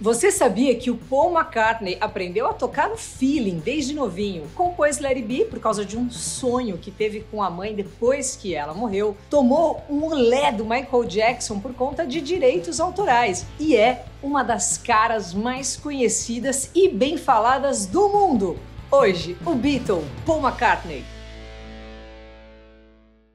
Você sabia que o Paul McCartney aprendeu a tocar no feeling desde novinho? Compôs It Be por causa de um sonho que teve com a mãe depois que ela morreu. Tomou um olé do Michael Jackson por conta de direitos autorais e é uma das caras mais conhecidas e bem faladas do mundo. Hoje, o Beatle, Paul McCartney.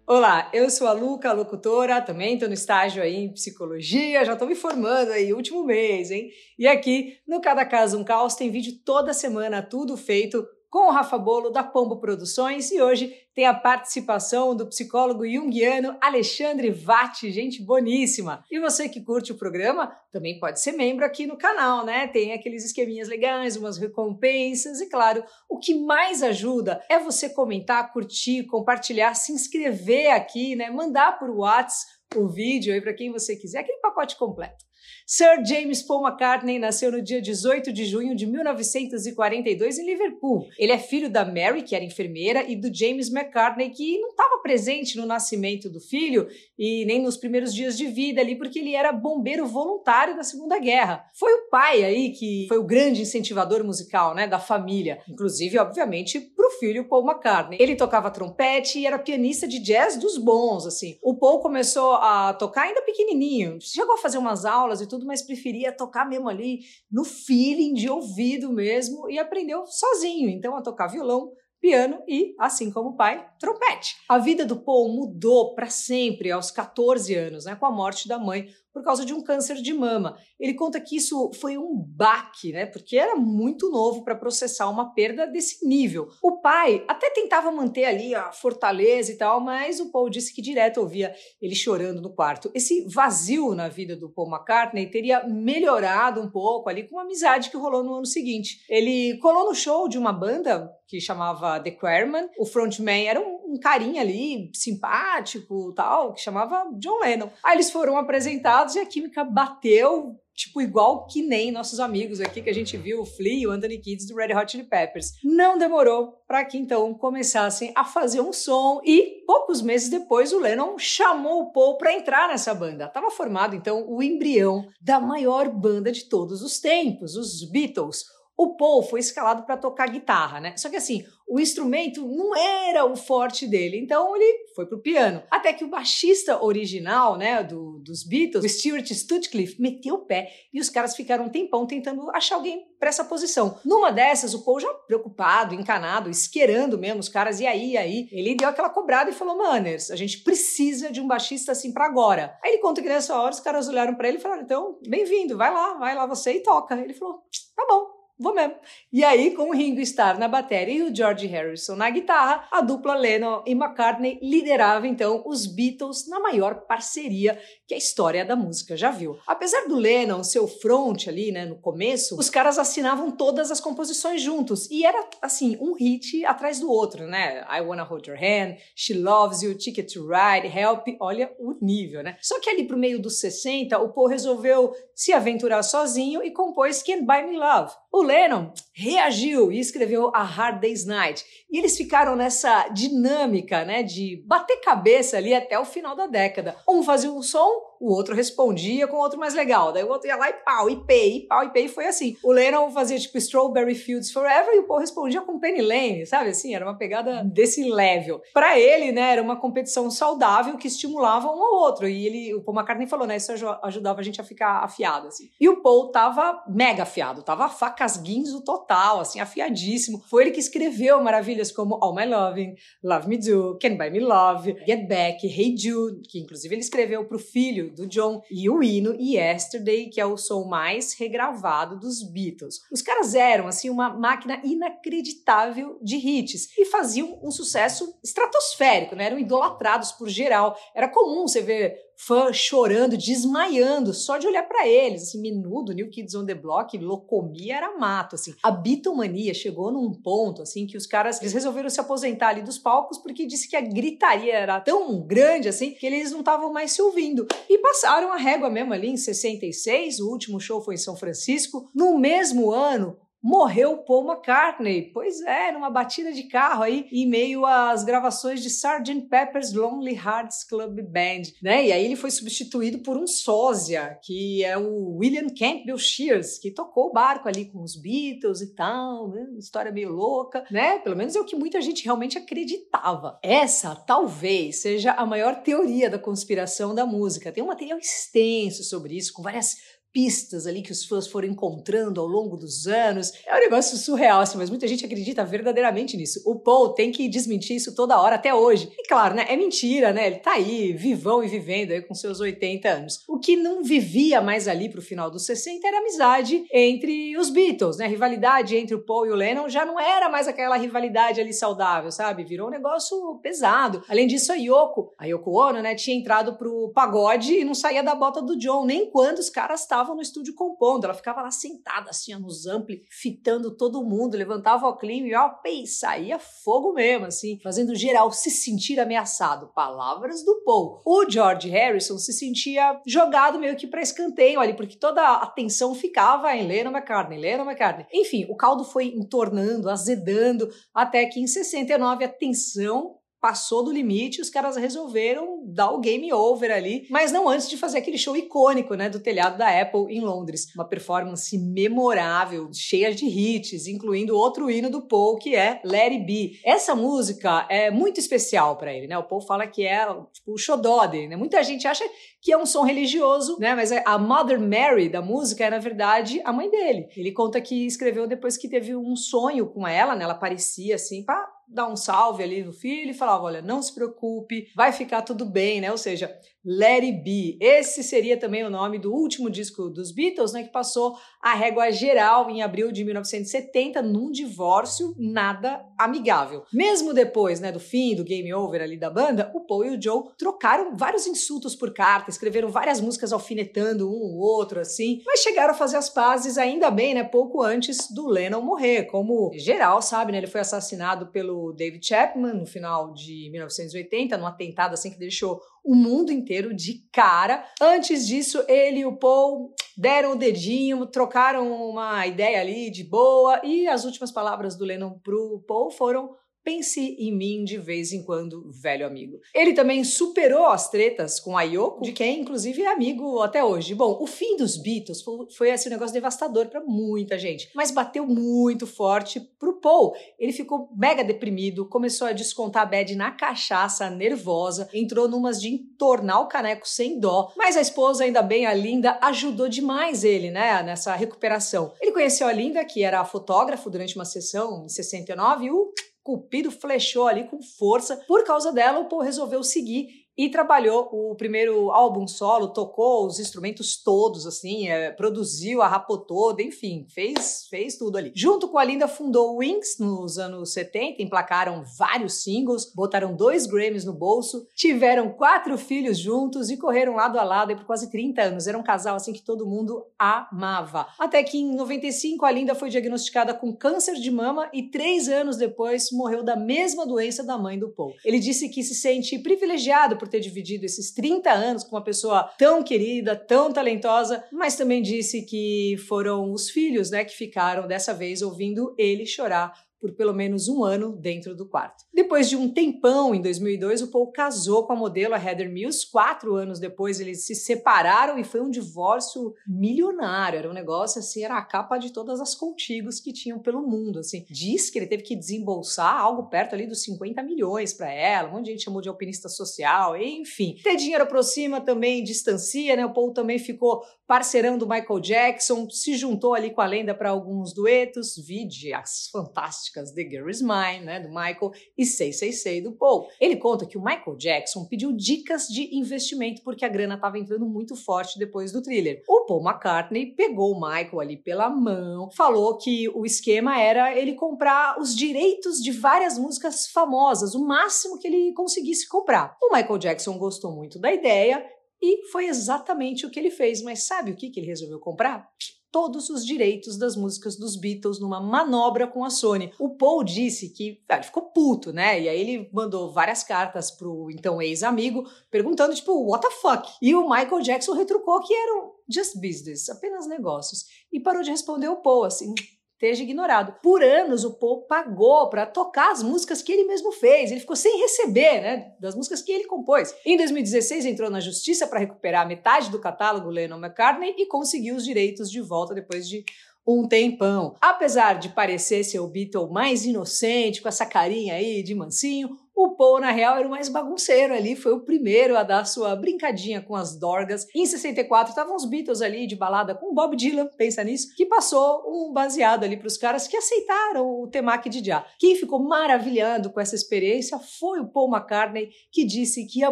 Olá, eu sou a Luca, locutora, também estou no estágio aí em psicologia, já estou me formando aí, último mês, hein? E aqui no Cada Caso Um Caos tem vídeo toda semana, tudo feito com o Rafa Bolo da Pombo Produções e hoje tem a participação do psicólogo junguiano Alexandre Vatti, gente boníssima. E você que curte o programa também pode ser membro aqui no canal, né? Tem aqueles esqueminhas legais, umas recompensas e claro, o que mais ajuda é você comentar, curtir, compartilhar, se inscrever aqui, né? Mandar por WhatsApp o vídeo aí para quem você quiser, aquele pacote completo. Sir James Paul McCartney nasceu no dia 18 de junho de 1942 em Liverpool. Ele é filho da Mary, que era enfermeira, e do James McCartney, que não estava presente no nascimento do filho e nem nos primeiros dias de vida ali, porque ele era bombeiro voluntário da Segunda Guerra. Foi o pai aí que foi o grande incentivador musical, né, da família, inclusive, obviamente, para o filho Paul McCartney. Ele tocava trompete e era pianista de jazz dos bons, assim. O Paul começou a tocar ainda pequenininho, chegou a fazer umas aulas e tudo, mas preferia tocar mesmo ali no feeling de ouvido mesmo e aprendeu sozinho, então a tocar violão, piano e, assim como o pai, trompete. A vida do Paul mudou para sempre aos 14 anos, né, com a morte da mãe por causa de um câncer de mama. Ele conta que isso foi um baque, né? Porque era muito novo para processar uma perda desse nível. O pai até tentava manter ali a fortaleza e tal, mas o Paul disse que direto ouvia ele chorando no quarto. Esse vazio na vida do Paul McCartney teria melhorado um pouco ali com uma amizade que rolou no ano seguinte. Ele colou no show de uma banda que chamava The Quarrymen. O frontman era um, um carinha ali simpático, tal, que chamava John Lennon. Aí eles foram apresentados e a química bateu, tipo, igual que nem nossos amigos aqui que a gente viu, o Flea e o Anthony Kids do Red Hot Chili Peppers. Não demorou para que então começassem a fazer um som e poucos meses depois o Lennon chamou o Paul para entrar nessa banda. Tava formado então o embrião da maior banda de todos os tempos, os Beatles. O Paul foi escalado para tocar guitarra, né? Só que assim, o instrumento não era o forte dele, então ele foi pro piano. Até que o baixista original, né, do, dos Beatles, o Stuart Stutcliffe, meteu o pé e os caras ficaram um tempão tentando achar alguém para essa posição. Numa dessas, o Paul já preocupado, encanado, esquerando mesmo os caras, e aí, aí, ele deu aquela cobrada e falou: Manners, a gente precisa de um baixista assim para agora. Aí ele conta que nessa hora os caras olharam para ele e falaram: então, bem-vindo, vai lá, vai lá você e toca. Ele falou: tá bom vou mesmo. E aí, com o Ringo Starr na bateria e o George Harrison na guitarra, a dupla Lennon e McCartney liderava então os Beatles na maior parceria que a história da música já viu. Apesar do Lennon ser o front ali, né, no começo, os caras assinavam todas as composições juntos e era assim, um hit atrás do outro, né? I Wanna Hold Your Hand, She Loves You, Ticket to Ride, Help, olha o nível, né? Só que ali pro meio dos 60, o Paul resolveu se aventurar sozinho e compôs Can't Buy Me Love. O Lennon reagiu e escreveu A Hard Day's Night. E eles ficaram nessa dinâmica, né, de bater cabeça ali até o final da década. Um fazia um som, o outro respondia com outro mais legal. Daí o outro ia lá e pau, e pei, e pau, e pei. Foi assim. O Lennon fazia tipo Strawberry Fields Forever e o Paul respondia com Penny Lane, sabe? Assim, era uma pegada desse level. Para ele, né, era uma competição saudável que estimulava um ao outro. E ele, o Paul McCartney falou, né, isso ajudava a gente a ficar afiado, assim. E o Paul tava mega afiado, tava facas guinzo total, assim, afiadíssimo. Foi ele que escreveu maravilhas como All My Loving, Love Me Do, Can Buy Me Love, Get Back, Hey Jude, que inclusive ele escreveu pro filho do John, e o hino Yesterday, que é o som mais regravado dos Beatles. Os caras eram, assim, uma máquina inacreditável de hits e faziam um sucesso estratosférico, né? Eram idolatrados por geral. Era comum você ver fã chorando, desmaiando, só de olhar para eles, assim, menudo, New Kids on the Block, locomia era mato, assim. A bitomania chegou num ponto, assim, que os caras, eles resolveram se aposentar ali dos palcos porque disse que a gritaria era tão grande, assim, que eles não estavam mais se ouvindo. E passaram a régua mesmo ali em 66, o último show foi em São Francisco. No mesmo ano, morreu Paul McCartney. Pois é, numa batida de carro aí, em meio às gravações de Sgt. Pepper's Lonely Hearts Club Band, né? E aí ele foi substituído por um sósia, que é o William Campbell Shears, que tocou o barco ali com os Beatles e tal, né? História meio louca, né? Pelo menos é o que muita gente realmente acreditava. Essa talvez seja a maior teoria da conspiração da música. Tem um material extenso sobre isso, com várias pistas ali que os fãs foram encontrando ao longo dos anos. É um negócio surreal, assim, mas muita gente acredita verdadeiramente nisso. O Paul tem que desmentir isso toda hora, até hoje. E claro, né, é mentira, né? Ele tá aí, vivão e vivendo aí com seus 80 anos. O que não vivia mais ali pro final dos 60 era amizade entre os Beatles, né? A rivalidade entre o Paul e o Lennon já não era mais aquela rivalidade ali saudável, sabe? Virou um negócio pesado. Além disso, a Yoko, a Yoko Ono, né, tinha entrado pro pagode e não saía da bota do John, nem quando os caras estavam estavam no estúdio compondo. Ela ficava lá sentada, assim, nos ampli, fitando todo mundo, levantava o clima e, ó, pei, saía fogo mesmo, assim, fazendo geral se sentir ameaçado. Palavras do Paul. O George Harrison se sentia jogado meio que para escanteio ali, porque toda a atenção ficava em Lennon McCartney, Lennon McCartney. Enfim, o caldo foi entornando, azedando, até que em 69 a tensão passou do limite, os caras resolveram dar o game over ali, mas não antes de fazer aquele show icônico, né, do telhado da Apple em Londres. Uma performance memorável, cheia de hits, incluindo outro hino do Paul, que é It Be. Essa música é muito especial para ele, né? O Paul fala que é tipo, o xodó dele, né? Muita gente acha que é um som religioso, né? Mas a Mother Mary da música é, na verdade, a mãe dele. Ele conta que escreveu depois que teve um sonho com ela, né? Ela parecia assim, pá, dar um salve ali no filho e falava: olha, não se preocupe, vai ficar tudo bem, né? Ou seja, Let It Be. Esse seria também o nome do último disco dos Beatles, né? Que passou a régua geral em abril de 1970 num divórcio nada amigável. Mesmo depois, né, do fim do game over ali da banda, o Paul e o Joe trocaram vários insultos por carta, escreveram várias músicas alfinetando um ou outro, assim, mas chegaram a fazer as pazes ainda bem, né? Pouco antes do Lennon morrer, como geral sabe, né? Ele foi assassinado pelo David Chapman no final de 1980, num atentado assim que deixou o mundo inteiro de cara. Antes disso, ele e o Paul deram o dedinho, trocaram uma ideia ali de boa e as últimas palavras do Lennon pro Paul foram Pense em mim de vez em quando, velho amigo. Ele também superou as tretas com a Yoko, de quem inclusive é amigo até hoje. Bom, o fim dos Beatles foi, foi assim, um negócio devastador para muita gente, mas bateu muito forte pro Paul. Ele ficou mega deprimido, começou a descontar a bad na cachaça, nervosa, entrou numas de entornar o caneco sem dó, mas a esposa, ainda bem a Linda, ajudou demais ele, né, nessa recuperação. Ele conheceu a Linda, que era fotógrafo durante uma sessão em 69, e o Cupido flechou ali com força. Por causa dela, o Paul resolveu seguir e trabalhou o primeiro álbum solo, tocou os instrumentos todos, assim, é, produziu a rapo toda, enfim, fez, fez tudo ali. Junto com a Linda, fundou o Wings nos anos 70, emplacaram vários singles, botaram dois Grammys no bolso, tiveram quatro filhos juntos e correram lado a lado por quase 30 anos. Era um casal, assim, que todo mundo amava. Até que em 95, a Linda foi diagnosticada com câncer de mama e três anos depois morreu da mesma doença da mãe do Paul. Ele disse que se sente privilegiado por ter dividido esses 30 anos com uma pessoa tão querida, tão talentosa, mas também disse que foram os filhos, né, que ficaram dessa vez ouvindo ele chorar por pelo menos um ano dentro do quarto. Depois de um tempão, em 2002, o Paul casou com a modelo a Heather Mills. Quatro anos depois, eles se separaram e foi um divórcio milionário. Era um negócio assim, era a capa de todas as contigos que tinham pelo mundo. Assim, diz que ele teve que desembolsar algo perto ali dos 50 milhões para ela. Um monte de gente chamou de alpinista social, enfim. Ter dinheiro aproxima também distancia, né? O Paul também ficou parceirão do Michael Jackson, se juntou ali com a lenda para alguns duetos, vide as fantásticas The Girl Is Mine, né, do Michael, e Sei Sei Sei do Paul. Ele conta que o Michael Jackson pediu dicas de investimento porque a grana estava entrando muito forte depois do thriller. O Paul McCartney pegou o Michael ali pela mão, falou que o esquema era ele comprar os direitos de várias músicas famosas, o máximo que ele conseguisse comprar. O Michael Jackson gostou muito da ideia e foi exatamente o que ele fez. Mas sabe o que, que ele resolveu comprar? Todos os direitos das músicas dos Beatles numa manobra com a Sony. O Paul disse que ah, ele ficou puto, né? E aí ele mandou várias cartas pro então ex-amigo perguntando tipo, what the fuck? E o Michael Jackson retrucou que eram just business, apenas negócios. E parou de responder o Paul assim, esteja ignorado. Por anos, o Paul pagou para tocar as músicas que ele mesmo fez. Ele ficou sem receber, né, das músicas que ele compôs. Em 2016, entrou na justiça para recuperar metade do catálogo Lennon McCartney e conseguiu os direitos de volta depois de um tempão. Apesar de parecer ser o Beatle mais inocente, com essa carinha aí de mansinho, o Paul, na real, era o mais bagunceiro ali, foi o primeiro a dar sua brincadinha com as dorgas. Em 64, estavam os Beatles ali de balada com o Bob Dylan, pensa nisso, que passou um baseado ali para os caras que aceitaram o temaki de já. Quem ficou maravilhando com essa experiência foi o Paul McCartney, que disse que a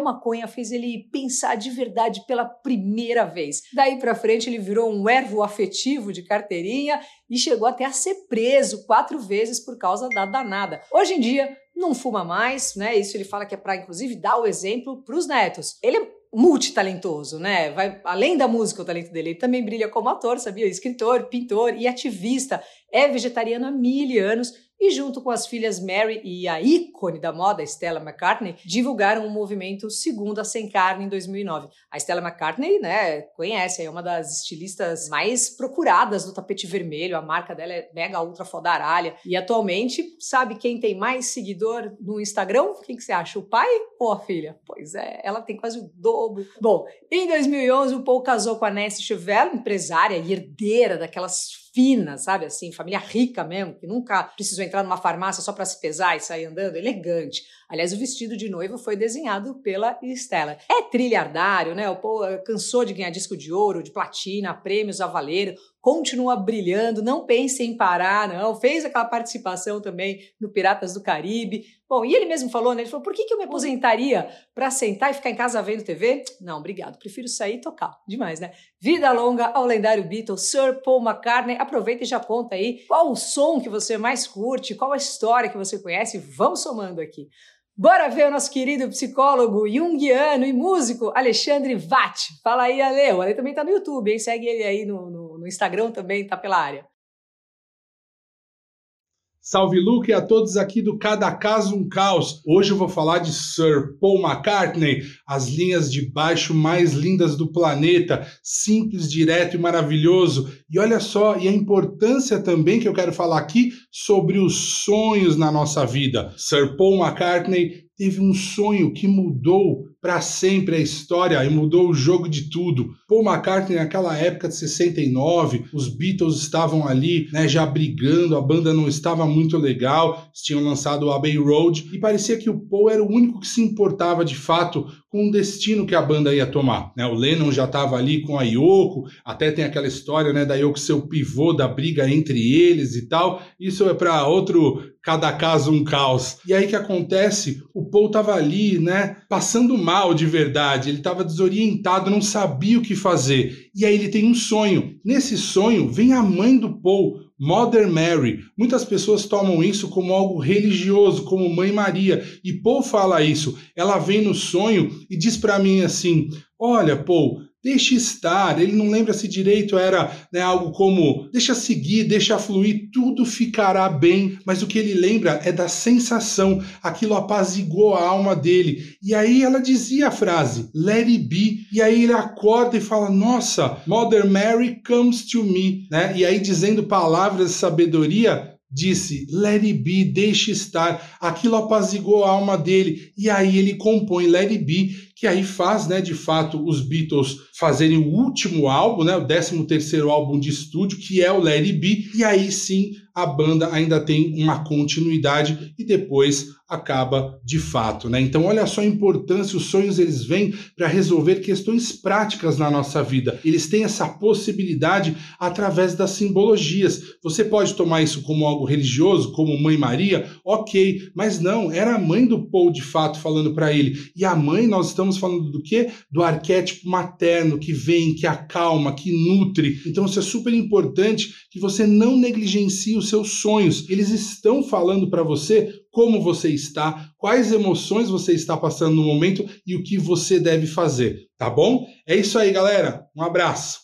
maconha fez ele pensar de verdade pela primeira vez. Daí para frente, ele virou um ervo afetivo de carteirinha e chegou até a ser preso quatro vezes por causa da danada. Hoje em dia, não fuma mais, né? Isso ele fala que é para, inclusive, dar o exemplo para os netos. Ele é multitalentoso, né? Vai além da música o talento dele, ele também brilha como ator, sabia? Escritor, pintor e ativista. É vegetariano há mil anos e junto com as filhas Mary e a ícone da moda, Stella McCartney, divulgaram o movimento Segunda Sem Carne em 2009. A Stella McCartney, né, conhece, é uma das estilistas mais procuradas do tapete vermelho, a marca dela é mega ultra fodaralha, e atualmente, sabe quem tem mais seguidor no Instagram? Quem que você acha, o pai ou a filha? Pois é, ela tem quase o dobro. Bom, em 2011 o Paul casou com a Nancy Chevelle, empresária e herdeira daquelas fina, sabe assim, família rica mesmo, que nunca precisou entrar numa farmácia só para se pesar e sair andando, elegante. Aliás, o vestido de noiva foi desenhado pela Stella. É trilhardário, né? O povo cansou de ganhar disco de ouro, de platina, prêmios a valer, continua brilhando, não pense em parar, não. Fez aquela participação também no Piratas do Caribe. Bom, e ele mesmo falou, né? Ele falou: por que, que eu me aposentaria para sentar e ficar em casa vendo TV? Não, obrigado. Prefiro sair e tocar. Demais, né? Vida longa ao lendário Beatles, Sir Paul McCartney. Aproveita e já conta aí qual o som que você mais curte, qual a história que você conhece. Vamos somando aqui. Bora ver o nosso querido psicólogo junguiano e músico Alexandre Vatti. Fala aí, Ale. O Ale também tá no YouTube, hein? Segue ele aí no, no, no Instagram também, tá pela área. Salve Luke e a todos aqui do Cada Caso um Caos. Hoje eu vou falar de Sir Paul McCartney, as linhas de baixo mais lindas do planeta, simples, direto e maravilhoso. E olha só, e a importância também que eu quero falar aqui sobre os sonhos na nossa vida. Sir Paul McCartney teve um sonho que mudou para sempre a história e mudou o jogo de tudo. Paul McCartney naquela época de 69, os Beatles estavam ali, né, já brigando, a banda não estava muito legal, tinham lançado o Abbey Road e parecia que o Paul era o único que se importava de fato com o destino que a banda ia tomar. Né? O Lennon já estava ali com a Yoko, até tem aquela história né, da Yoko ser o pivô da briga entre eles e tal. Isso é para outro cada caso um caos. E aí que acontece? O Paul estava ali, né, passando mal de verdade, ele estava desorientado, não sabia o que fazer. E aí ele tem um sonho. Nesse sonho vem a mãe do Paul, Mother Mary. Muitas pessoas tomam isso como algo religioso, como Mãe Maria. E Paul fala isso. Ela vem no sonho e diz para mim assim: Olha, Paul, Deixe estar, ele não lembra se direito era né, algo como deixa seguir, deixa fluir, tudo ficará bem, mas o que ele lembra é da sensação, aquilo apazigou a alma dele. E aí ela dizia a frase, let it be, e aí ele acorda e fala, nossa, Mother Mary comes to me, né? E aí dizendo palavras de sabedoria, disse: Let it be, deixe estar. Aquilo apazigou a alma dele. E aí ele compõe Let it be, que aí faz, né, de fato, os Beatles fazerem o último álbum, né, o 13 terceiro álbum de estúdio, que é o Let It Be, e aí sim a banda ainda tem uma continuidade e depois acaba de fato, né? Então olha só a importância, os sonhos eles vêm para resolver questões práticas na nossa vida. Eles têm essa possibilidade através das simbologias. Você pode tomar isso como algo religioso, como Mãe Maria, ok, mas não, era a mãe do Paul de fato falando para ele. E a mãe, nós estamos falando do quê? Do arquétipo materno que vem, que acalma, que nutre. Então isso é super importante que você não negligencie seus sonhos. Eles estão falando para você como você está, quais emoções você está passando no momento e o que você deve fazer, tá bom? É isso aí, galera. Um abraço.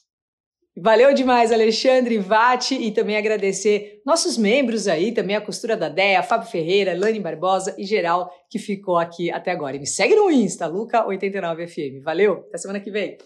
Valeu demais, Alexandre Vatti, e também agradecer nossos membros aí, também a costura da DEA, Fábio Ferreira, Lani Barbosa e geral que ficou aqui até agora. E me segue no Insta, Luca89FM. Valeu, até semana que vem.